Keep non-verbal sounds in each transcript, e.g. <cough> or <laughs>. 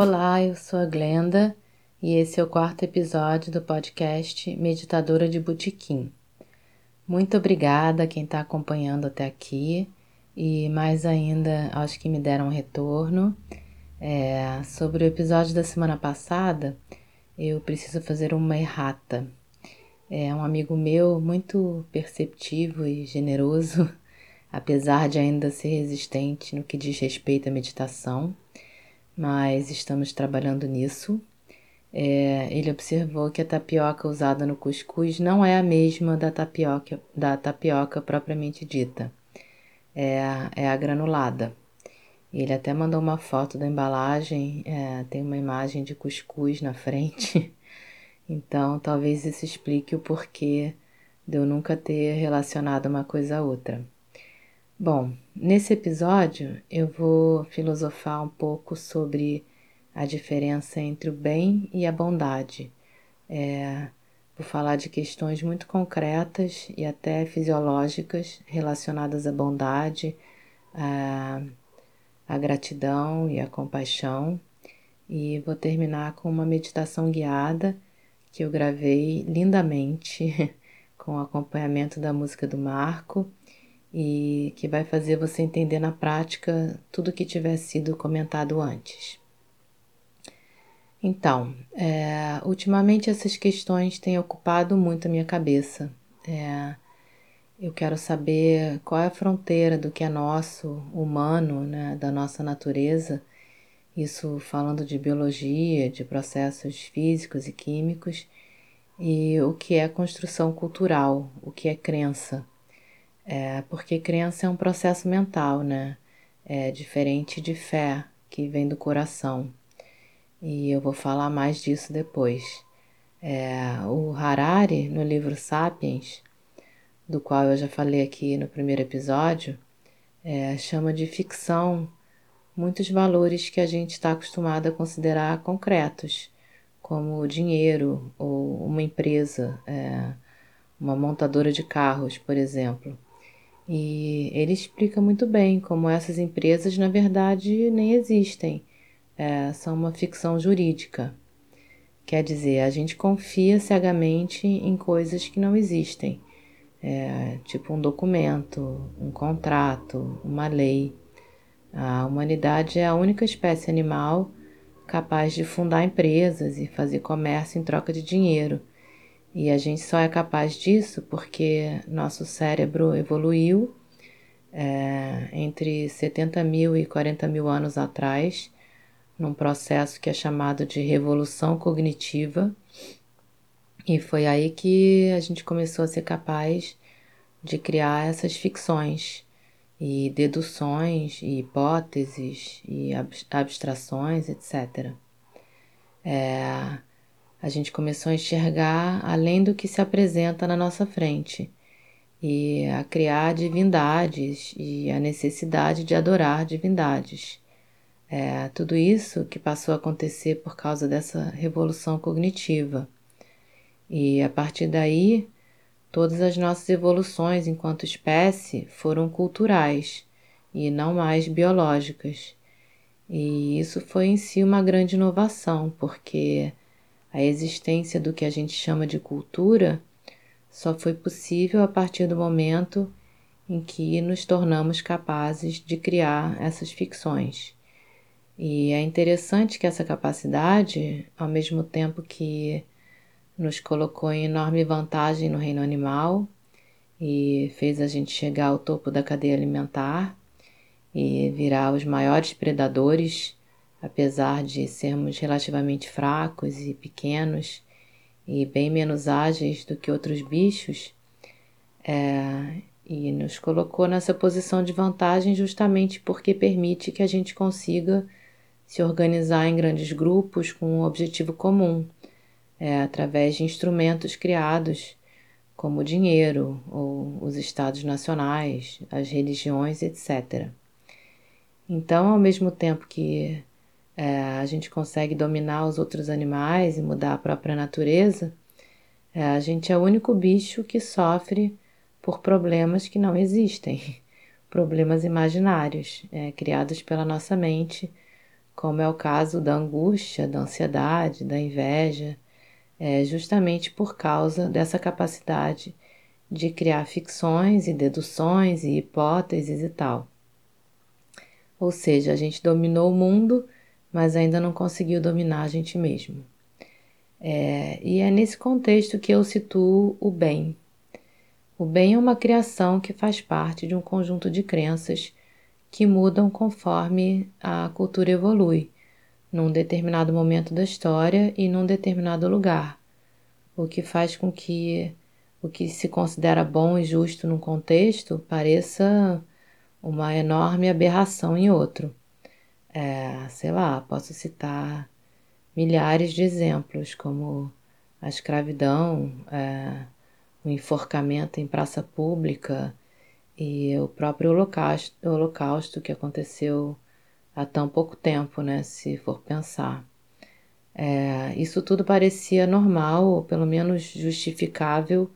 Olá, eu sou a Glenda e esse é o quarto episódio do podcast Meditadora de Botequim. Muito obrigada a quem está acompanhando até aqui e mais ainda aos que me deram um retorno. É, sobre o episódio da semana passada, eu preciso fazer uma errata. É um amigo meu muito perceptivo e generoso, <laughs> apesar de ainda ser resistente no que diz respeito à meditação mas estamos trabalhando nisso. É, ele observou que a tapioca usada no cuscuz não é a mesma da tapioca, da tapioca propriamente dita, é, é a granulada. Ele até mandou uma foto da embalagem, é, tem uma imagem de cuscuz na frente, <laughs> então talvez isso explique o porquê de eu nunca ter relacionado uma coisa a outra. Bom, nesse episódio eu vou filosofar um pouco sobre a diferença entre o bem e a bondade. É, vou falar de questões muito concretas e até fisiológicas relacionadas à bondade, à, à gratidão e à compaixão. E vou terminar com uma meditação guiada que eu gravei lindamente <laughs> com acompanhamento da música do Marco e que vai fazer você entender na prática tudo que tiver sido comentado antes. Então, é, ultimamente essas questões têm ocupado muito a minha cabeça. É, eu quero saber qual é a fronteira do que é nosso, humano, né, da nossa natureza, isso falando de biologia, de processos físicos e químicos, e o que é construção cultural, o que é crença. É, porque crença é um processo mental, né? É diferente de fé, que vem do coração. E eu vou falar mais disso depois. É, o Harari, no livro Sapiens, do qual eu já falei aqui no primeiro episódio, é, chama de ficção muitos valores que a gente está acostumado a considerar concretos, como dinheiro ou uma empresa, é, uma montadora de carros, por exemplo. E ele explica muito bem como essas empresas, na verdade, nem existem, é, são uma ficção jurídica. Quer dizer, a gente confia cegamente em coisas que não existem, é, tipo um documento, um contrato, uma lei. A humanidade é a única espécie animal capaz de fundar empresas e fazer comércio em troca de dinheiro. E a gente só é capaz disso porque nosso cérebro evoluiu é, entre 70 mil e 40 mil anos atrás, num processo que é chamado de revolução cognitiva. E foi aí que a gente começou a ser capaz de criar essas ficções e deduções e hipóteses e abstrações, etc. É, a gente começou a enxergar além do que se apresenta na nossa frente e a criar divindades e a necessidade de adorar divindades. É, tudo isso que passou a acontecer por causa dessa revolução cognitiva. E a partir daí, todas as nossas evoluções enquanto espécie foram culturais e não mais biológicas. E isso foi em si uma grande inovação, porque a existência do que a gente chama de cultura só foi possível a partir do momento em que nos tornamos capazes de criar essas ficções. E é interessante que essa capacidade, ao mesmo tempo que nos colocou em enorme vantagem no reino animal e fez a gente chegar ao topo da cadeia alimentar e virar os maiores predadores apesar de sermos relativamente fracos e pequenos e bem menos ágeis do que outros bichos, é, e nos colocou nessa posição de vantagem justamente porque permite que a gente consiga se organizar em grandes grupos com um objetivo comum, é, através de instrumentos criados como o dinheiro ou os estados nacionais, as religiões, etc. Então, ao mesmo tempo que é, a gente consegue dominar os outros animais e mudar a própria natureza, é, a gente é o único bicho que sofre por problemas que não existem, <laughs> problemas imaginários, é, criados pela nossa mente, como é o caso da angústia, da ansiedade, da inveja, é, justamente por causa dessa capacidade de criar ficções e deduções e hipóteses e tal. Ou seja, a gente dominou o mundo, mas ainda não conseguiu dominar a gente mesmo. É, e é nesse contexto que eu situo o bem. O bem é uma criação que faz parte de um conjunto de crenças que mudam conforme a cultura evolui, num determinado momento da história e num determinado lugar, o que faz com que o que se considera bom e justo num contexto pareça uma enorme aberração em outro. É, sei lá, posso citar milhares de exemplos, como a escravidão, é, o enforcamento em praça pública e o próprio holocausto, holocausto que aconteceu há tão pouco tempo, né, se for pensar. É, isso tudo parecia normal, ou pelo menos justificável,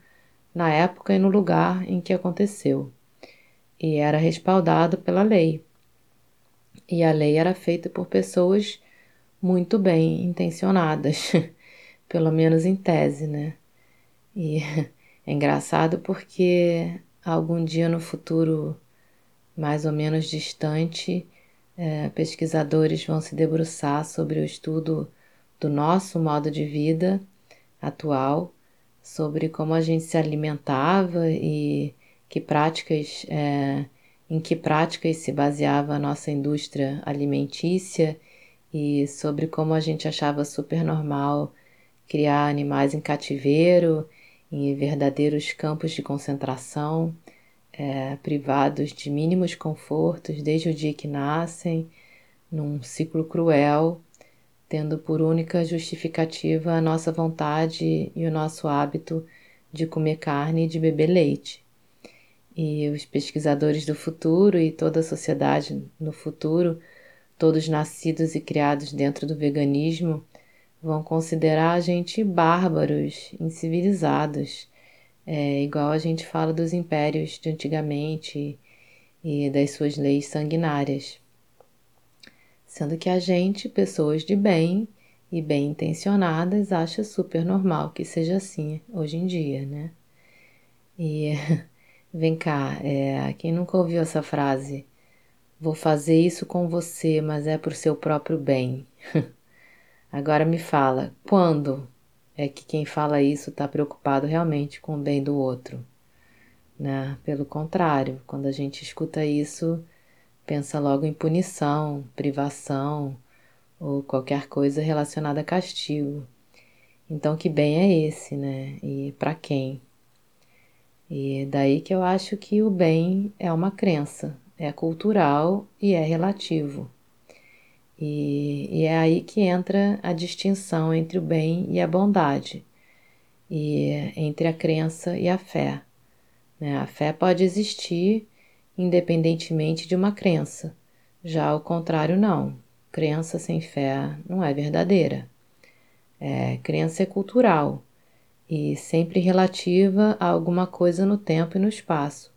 na época e no lugar em que aconteceu e era respaldado pela lei. E a lei era feita por pessoas muito bem intencionadas, <laughs> pelo menos em tese, né? E <laughs> é engraçado porque algum dia no futuro mais ou menos distante, é, pesquisadores vão se debruçar sobre o estudo do nosso modo de vida atual, sobre como a gente se alimentava e que práticas, é, em que práticas se baseava a nossa indústria alimentícia e sobre como a gente achava super normal criar animais em cativeiro, em verdadeiros campos de concentração, é, privados de mínimos confortos desde o dia que nascem, num ciclo cruel, tendo por única justificativa a nossa vontade e o nosso hábito de comer carne e de beber leite. E os pesquisadores do futuro e toda a sociedade no futuro, todos nascidos e criados dentro do veganismo, vão considerar a gente bárbaros, incivilizados, é, igual a gente fala dos impérios de antigamente e das suas leis sanguinárias. Sendo que a gente, pessoas de bem e bem intencionadas, acha super normal que seja assim hoje em dia, né? E <laughs> Vem cá, é, quem nunca ouviu essa frase? Vou fazer isso com você, mas é por seu próprio bem. <laughs> Agora me fala, quando é que quem fala isso está preocupado realmente com o bem do outro? Né? Pelo contrário, quando a gente escuta isso, pensa logo em punição, privação ou qualquer coisa relacionada a castigo. Então, que bem é esse, né? E para quem? E daí que eu acho que o bem é uma crença, é cultural e é relativo. E, e, é aí que entra a distinção entre o bem e a bondade, e entre a crença e a fé. Né? A fé pode existir independentemente de uma crença, já o contrário não. Crença sem fé não é verdadeira. É, crença é cultural e sempre relativa a alguma coisa no tempo e no espaço.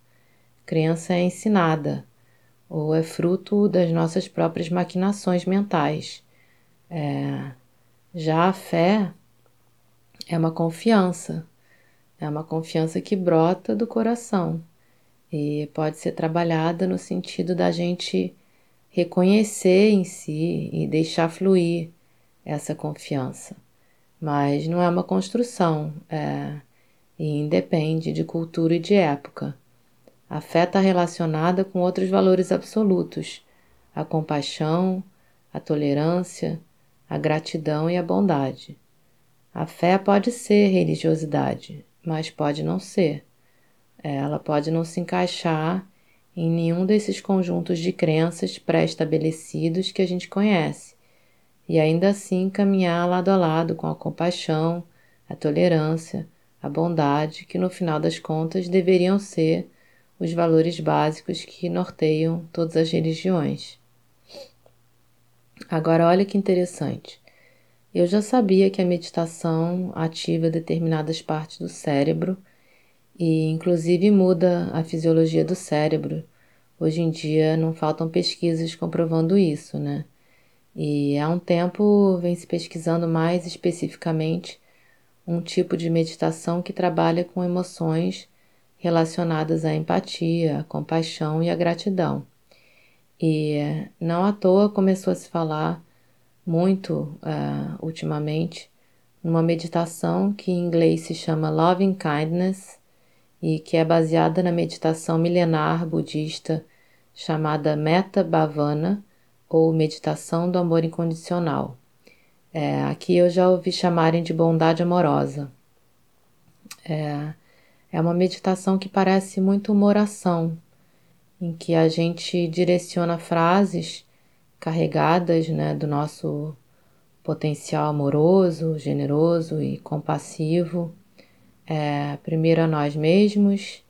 Crença é ensinada ou é fruto das nossas próprias maquinações mentais. É, já a fé é uma confiança, é uma confiança que brota do coração e pode ser trabalhada no sentido da gente reconhecer em si e deixar fluir essa confiança mas não é uma construção é, e independe de cultura e de época. A fé está relacionada com outros valores absolutos: a compaixão, a tolerância, a gratidão e a bondade. A fé pode ser religiosidade, mas pode não ser. Ela pode não se encaixar em nenhum desses conjuntos de crenças pré-estabelecidos que a gente conhece e ainda assim caminhar lado a lado com a compaixão, a tolerância, a bondade, que no final das contas deveriam ser os valores básicos que norteiam todas as religiões. Agora, olha que interessante. Eu já sabia que a meditação ativa determinadas partes do cérebro e, inclusive, muda a fisiologia do cérebro. Hoje em dia não faltam pesquisas comprovando isso, né? E há um tempo vem se pesquisando mais especificamente um tipo de meditação que trabalha com emoções relacionadas à empatia, à compaixão e à gratidão. E não à toa começou a se falar muito uh, ultimamente numa meditação que em inglês se chama Loving Kindness e que é baseada na meditação milenar budista chamada Metta Bhavana ou meditação do amor incondicional. É, aqui eu já ouvi chamarem de bondade amorosa. É, é uma meditação que parece muito uma oração, em que a gente direciona frases carregadas né, do nosso potencial amoroso, generoso e compassivo, é, primeiro a nós mesmos,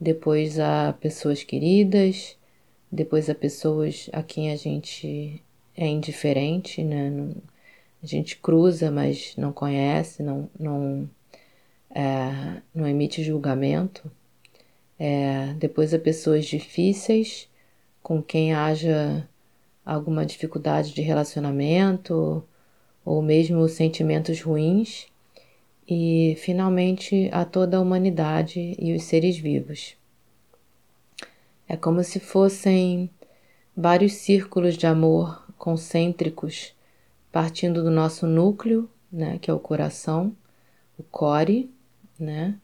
depois a pessoas queridas, depois a pessoas a quem a gente é indiferente, né? A gente cruza, mas não conhece, não, não, é, não emite julgamento. É, depois a pessoas difíceis, com quem haja alguma dificuldade de relacionamento ou mesmo sentimentos ruins. E finalmente a toda a humanidade e os seres vivos. É como se fossem vários círculos de amor concêntricos partindo do nosso núcleo, né, que é o coração, o core, né,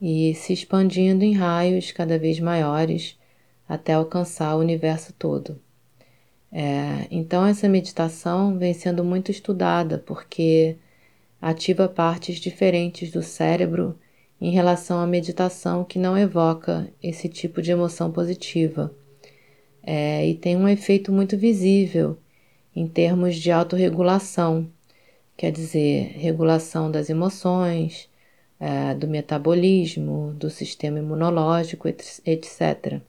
e se expandindo em raios cada vez maiores até alcançar o universo todo. É, então, essa meditação vem sendo muito estudada porque ativa partes diferentes do cérebro em relação à meditação que não evoca esse tipo de emoção positiva. É, e tem um efeito muito visível em termos de autorregulação, quer dizer, regulação das emoções, é, do metabolismo, do sistema imunológico, etc.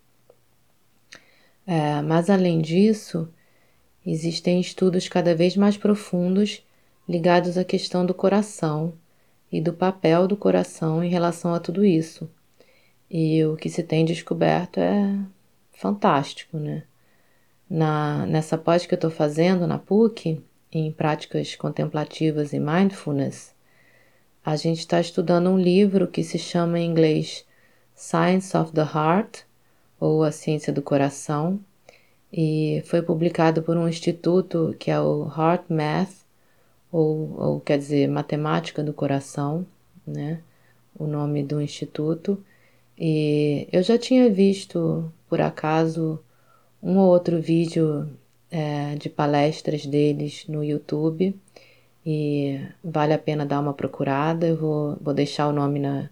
É, mas além disso, existem estudos cada vez mais profundos ligados à questão do coração e do papel do coração em relação a tudo isso. E o que se tem descoberto é fantástico, né? Na, nessa pós que eu estou fazendo na PUC, em práticas contemplativas e mindfulness, a gente está estudando um livro que se chama em inglês Science of the Heart, ou A Ciência do Coração, e foi publicado por um instituto que é o Heart Math, ou, ou quer dizer, Matemática do Coração, né? O nome do instituto. E eu já tinha visto, por acaso, um ou outro vídeo é, de palestras deles no YouTube e vale a pena dar uma procurada. Eu vou, vou deixar o nome na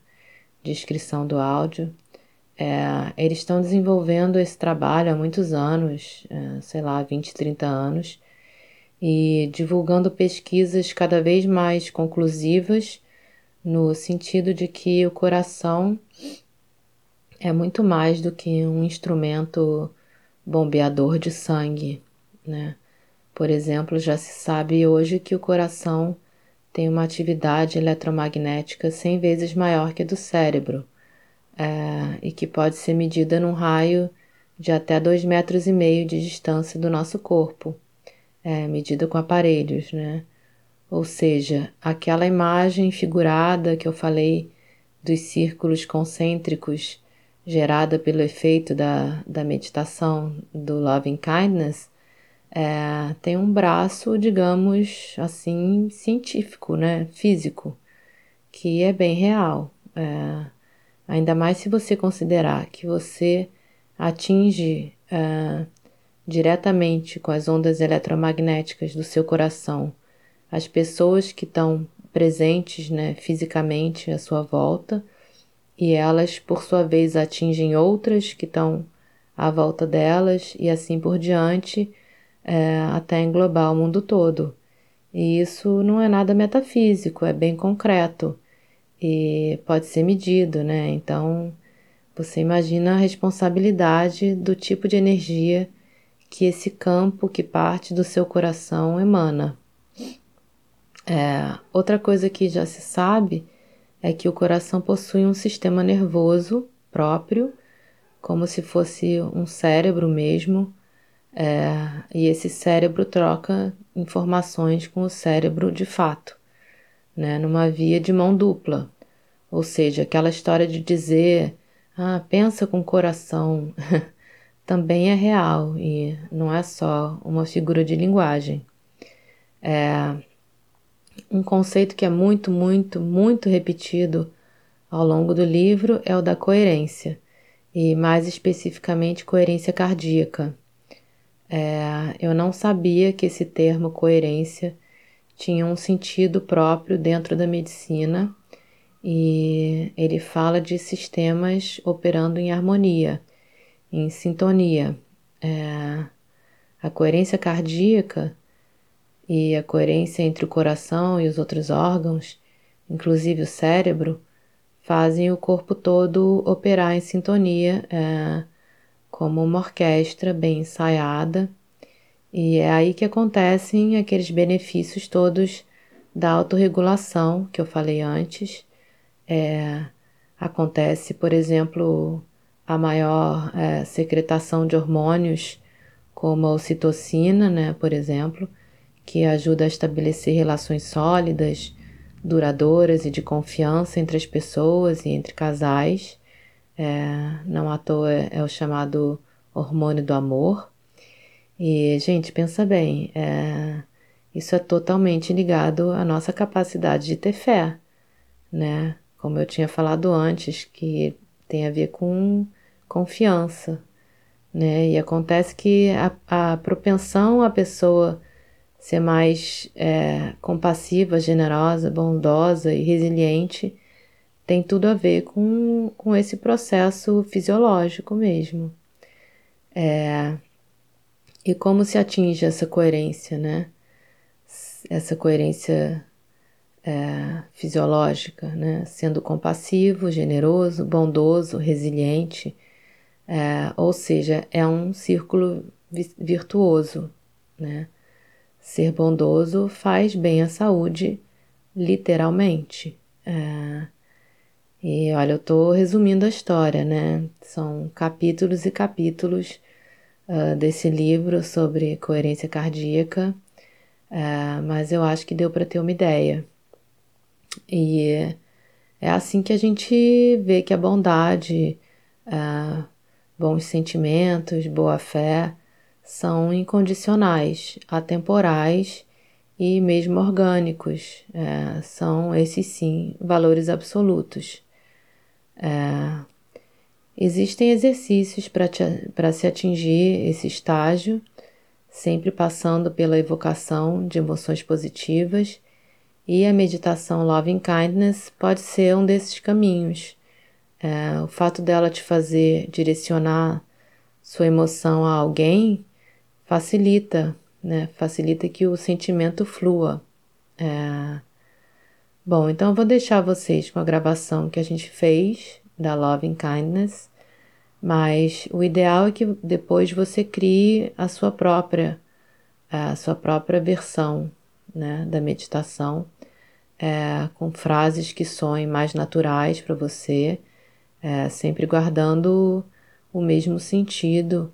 descrição do áudio. É, eles estão desenvolvendo esse trabalho há muitos anos, é, sei lá, 20, 30 anos, e divulgando pesquisas cada vez mais conclusivas no sentido de que o coração é muito mais do que um instrumento bombeador de sangue, né? Por exemplo, já se sabe hoje que o coração tem uma atividade eletromagnética 100 vezes maior que a do cérebro é, e que pode ser medida num raio de até 2,5 metros e meio de distância do nosso corpo é, medida com aparelhos, né? Ou seja, aquela imagem figurada que eu falei dos círculos concêntricos gerada pelo efeito da, da meditação do Loving Kindness é, tem um braço, digamos assim, científico, né? Físico, que é bem real. É, ainda mais se você considerar que você atinge é, diretamente com as ondas eletromagnéticas do seu coração as pessoas que estão presentes né, fisicamente à sua volta e elas, por sua vez, atingem outras que estão à volta delas e assim por diante, é, até englobar o mundo todo. E isso não é nada metafísico, é bem concreto e pode ser medido, né? Então, você imagina a responsabilidade do tipo de energia que esse campo que parte do seu coração emana. É, outra coisa que já se sabe é que o coração possui um sistema nervoso próprio, como se fosse um cérebro mesmo, é, e esse cérebro troca informações com o cérebro de fato, né, numa via de mão dupla. Ou seja, aquela história de dizer, ah, pensa com o coração, <laughs> também é real e não é só uma figura de linguagem. É, um conceito que é muito, muito, muito repetido ao longo do livro é o da coerência, e mais especificamente coerência cardíaca. É, eu não sabia que esse termo coerência tinha um sentido próprio dentro da medicina e ele fala de sistemas operando em harmonia, em sintonia. É, a coerência cardíaca e a coerência entre o coração e os outros órgãos, inclusive o cérebro, fazem o corpo todo operar em sintonia, é, como uma orquestra bem ensaiada, e é aí que acontecem aqueles benefícios todos da autorregulação que eu falei antes. É, acontece, por exemplo, a maior é, secretação de hormônios, como a ocitocina, né, por exemplo, que ajuda a estabelecer relações sólidas, duradouras e de confiança entre as pessoas e entre casais. É, não à toa é o chamado hormônio do amor. E, gente, pensa bem, é, isso é totalmente ligado à nossa capacidade de ter fé, né? Como eu tinha falado antes, que tem a ver com confiança, né? E acontece que a, a propensão a pessoa ser mais é, compassiva, generosa, bondosa e resiliente tem tudo a ver com, com esse processo fisiológico mesmo. É, e como se atinge essa coerência, né? Essa coerência é, fisiológica, né? Sendo compassivo, generoso, bondoso, resiliente. É, ou seja, é um círculo virtuoso, né? Ser bondoso faz bem à saúde, literalmente. É... E olha, eu estou resumindo a história, né? São capítulos e capítulos uh, desse livro sobre coerência cardíaca, uh, mas eu acho que deu para ter uma ideia. E é assim que a gente vê que a bondade, uh, bons sentimentos, boa fé são incondicionais, atemporais e mesmo orgânicos. É, são esses sim valores absolutos. É, existem exercícios para se atingir esse estágio, sempre passando pela evocação de emoções positivas, e a meditação Loving Kindness pode ser um desses caminhos. É, o fato dela te fazer direcionar sua emoção a alguém facilita, né? Facilita que o sentimento flua. É... Bom, então eu vou deixar vocês com a gravação que a gente fez da Loving Kindness, mas o ideal é que depois você crie a sua própria, a sua própria versão, né, da meditação, é, com frases que soem mais naturais para você, é, sempre guardando o mesmo sentido.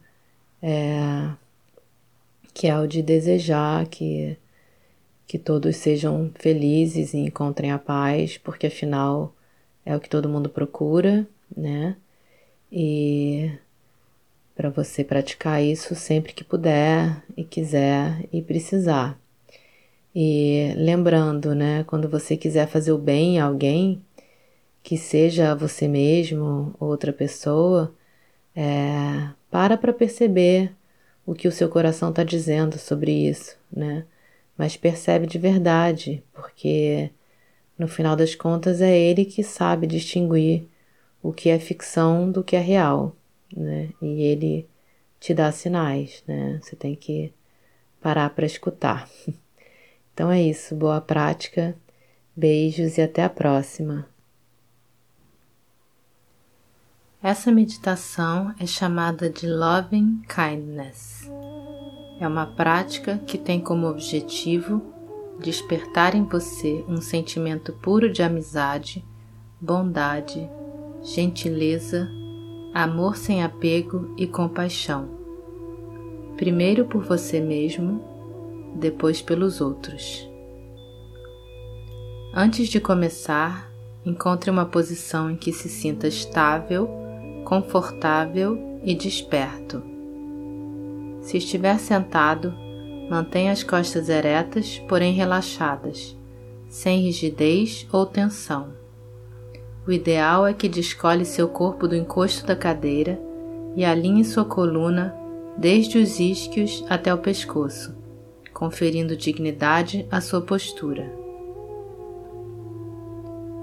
É, que é o de desejar que, que todos sejam felizes e encontrem a paz, porque afinal é o que todo mundo procura, né? E para você praticar isso sempre que puder e quiser e precisar. E lembrando, né, quando você quiser fazer o bem a alguém, que seja você mesmo ou outra pessoa, é, para para perceber o que o seu coração está dizendo sobre isso, né? Mas percebe de verdade, porque no final das contas é ele que sabe distinguir o que é ficção do que é real, né? E ele te dá sinais, né? Você tem que parar para escutar. <laughs> Então é isso, boa prática, beijos e até a próxima. Essa meditação é chamada de Loving Kindness. É uma prática que tem como objetivo despertar em você um sentimento puro de amizade, bondade, gentileza, amor sem apego e compaixão. Primeiro por você mesmo, depois pelos outros. Antes de começar, encontre uma posição em que se sinta estável confortável e desperto. Se estiver sentado, mantenha as costas eretas, porém relaxadas, sem rigidez ou tensão. O ideal é que descole seu corpo do encosto da cadeira e alinhe sua coluna desde os isquios até o pescoço, conferindo dignidade à sua postura.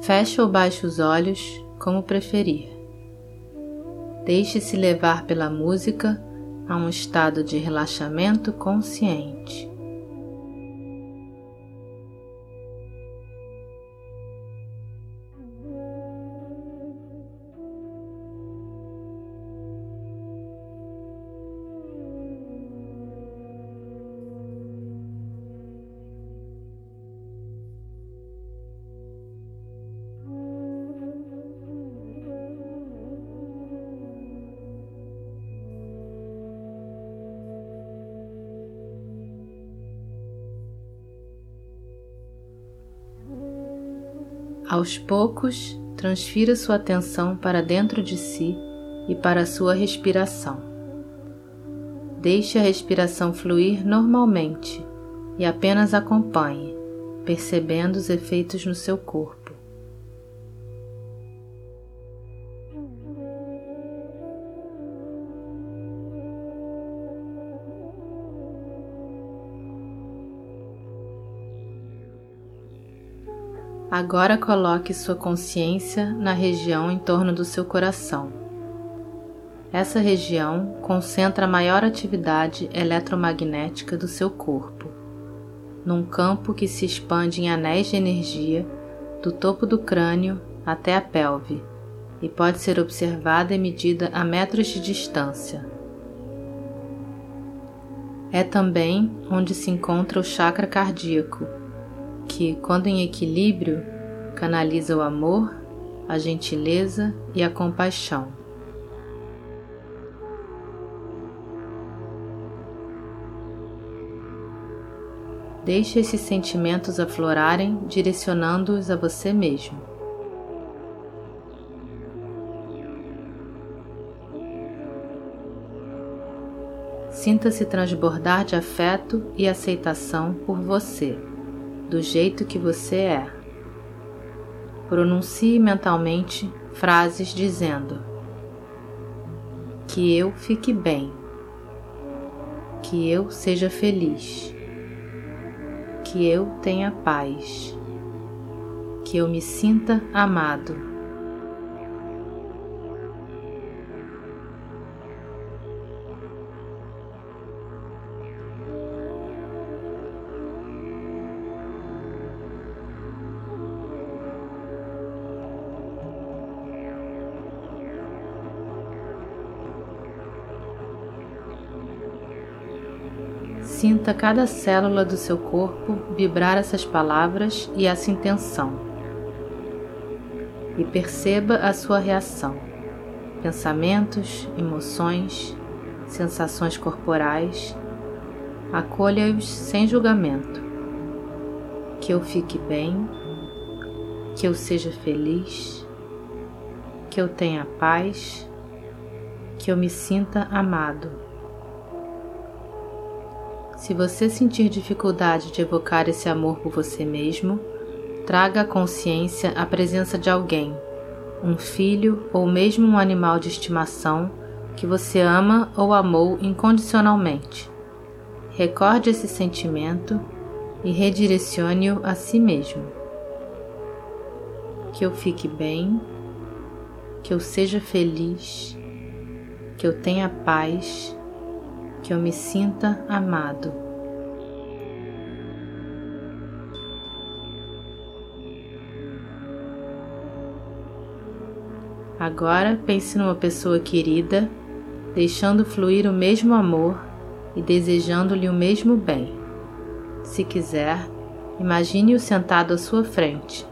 Feche ou baixe os olhos, como preferir. Deixe-se levar pela música a um estado de relaxamento consciente. Aos poucos, transfira sua atenção para dentro de si e para a sua respiração. Deixe a respiração fluir normalmente e apenas acompanhe, percebendo os efeitos no seu corpo. Agora coloque sua consciência na região em torno do seu coração. Essa região concentra a maior atividade eletromagnética do seu corpo, num campo que se expande em anéis de energia do topo do crânio até a pelve e pode ser observada e medida a metros de distância. É também onde se encontra o chakra cardíaco que, quando em equilíbrio, canaliza o amor, a gentileza e a compaixão. Deixe esses sentimentos aflorarem, direcionando-os a você mesmo. Sinta-se transbordar de afeto e aceitação por você do jeito que você é. Pronuncie mentalmente frases dizendo: Que eu fique bem, que eu seja feliz, que eu tenha paz, que eu me sinta amado. Sinta cada célula do seu corpo vibrar essas palavras e essa intenção. E perceba a sua reação, pensamentos, emoções, sensações corporais. Acolha-os sem julgamento. Que eu fique bem, que eu seja feliz, que eu tenha paz, que eu me sinta amado. Se você sentir dificuldade de evocar esse amor por você mesmo, traga à consciência a presença de alguém, um filho ou mesmo um animal de estimação que você ama ou amou incondicionalmente. Recorde esse sentimento e redirecione-o a si mesmo. Que eu fique bem, que eu seja feliz, que eu tenha paz que eu me sinta amado. Agora pense numa pessoa querida, deixando fluir o mesmo amor e desejando-lhe o mesmo bem. Se quiser, imagine-o sentado à sua frente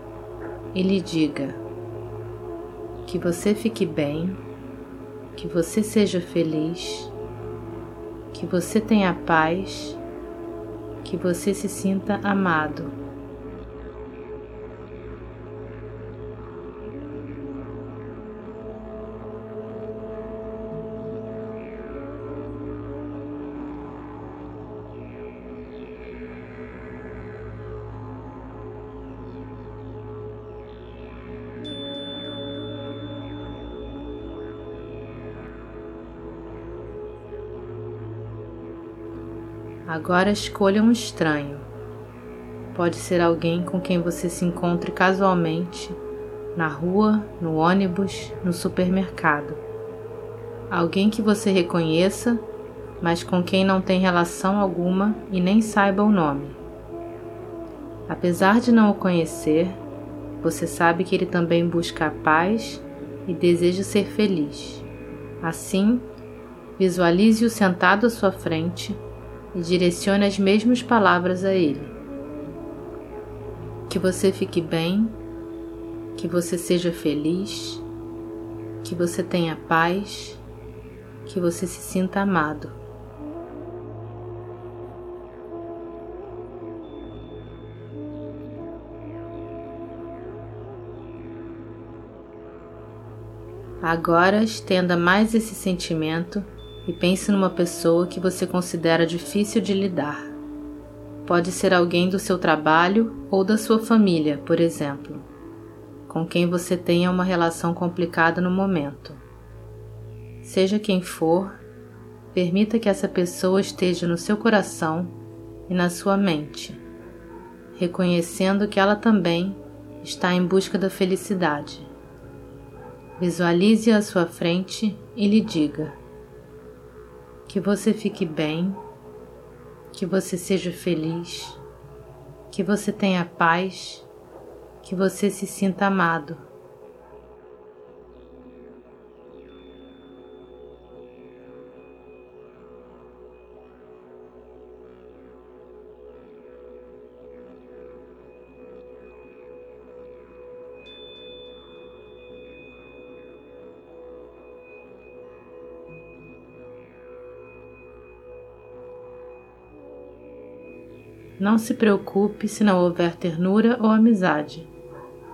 e lhe diga: Que você fique bem, que você seja feliz que você tenha paz, que você se sinta amado. Agora escolha um estranho. Pode ser alguém com quem você se encontre casualmente, na rua, no ônibus, no supermercado. Alguém que você reconheça, mas com quem não tem relação alguma e nem saiba o nome. Apesar de não o conhecer, você sabe que ele também busca a paz e deseja ser feliz. Assim, visualize-o sentado à sua frente e direcione as mesmas palavras a Ele. Que você fique bem, que você seja feliz, que você tenha paz, que você se sinta amado. Agora estenda mais esse sentimento e pense numa pessoa que você considera difícil de lidar. Pode ser alguém do seu trabalho ou da sua família, por exemplo, com quem você tenha uma relação complicada no momento. Seja quem for, permita que essa pessoa esteja no seu coração e na sua mente, reconhecendo que ela também está em busca da felicidade. Visualize-a à sua frente e lhe diga: que você fique bem, que você seja feliz, que você tenha paz, que você se sinta amado. Não se preocupe se não houver ternura ou amizade.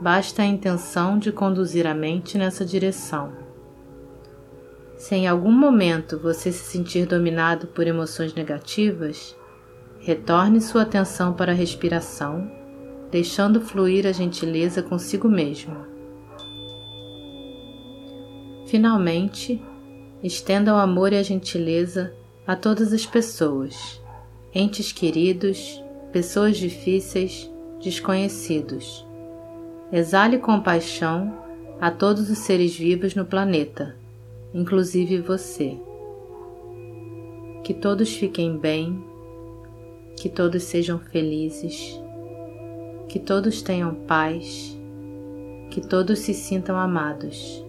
Basta a intenção de conduzir a mente nessa direção. Se em algum momento você se sentir dominado por emoções negativas, retorne sua atenção para a respiração, deixando fluir a gentileza consigo mesmo. Finalmente, estenda o amor e a gentileza a todas as pessoas, entes queridos, pessoas difíceis, desconhecidos. Exale compaixão a todos os seres vivos no planeta, inclusive você. Que todos fiquem bem, que todos sejam felizes, que todos tenham paz, que todos se sintam amados.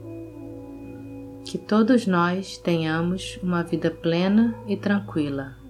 Que todos nós tenhamos uma vida plena e tranquila.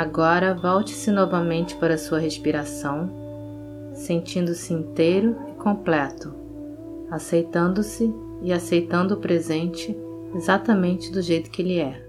Agora volte-se novamente para sua respiração, sentindo-se inteiro e completo, aceitando-se e aceitando o presente exatamente do jeito que ele é.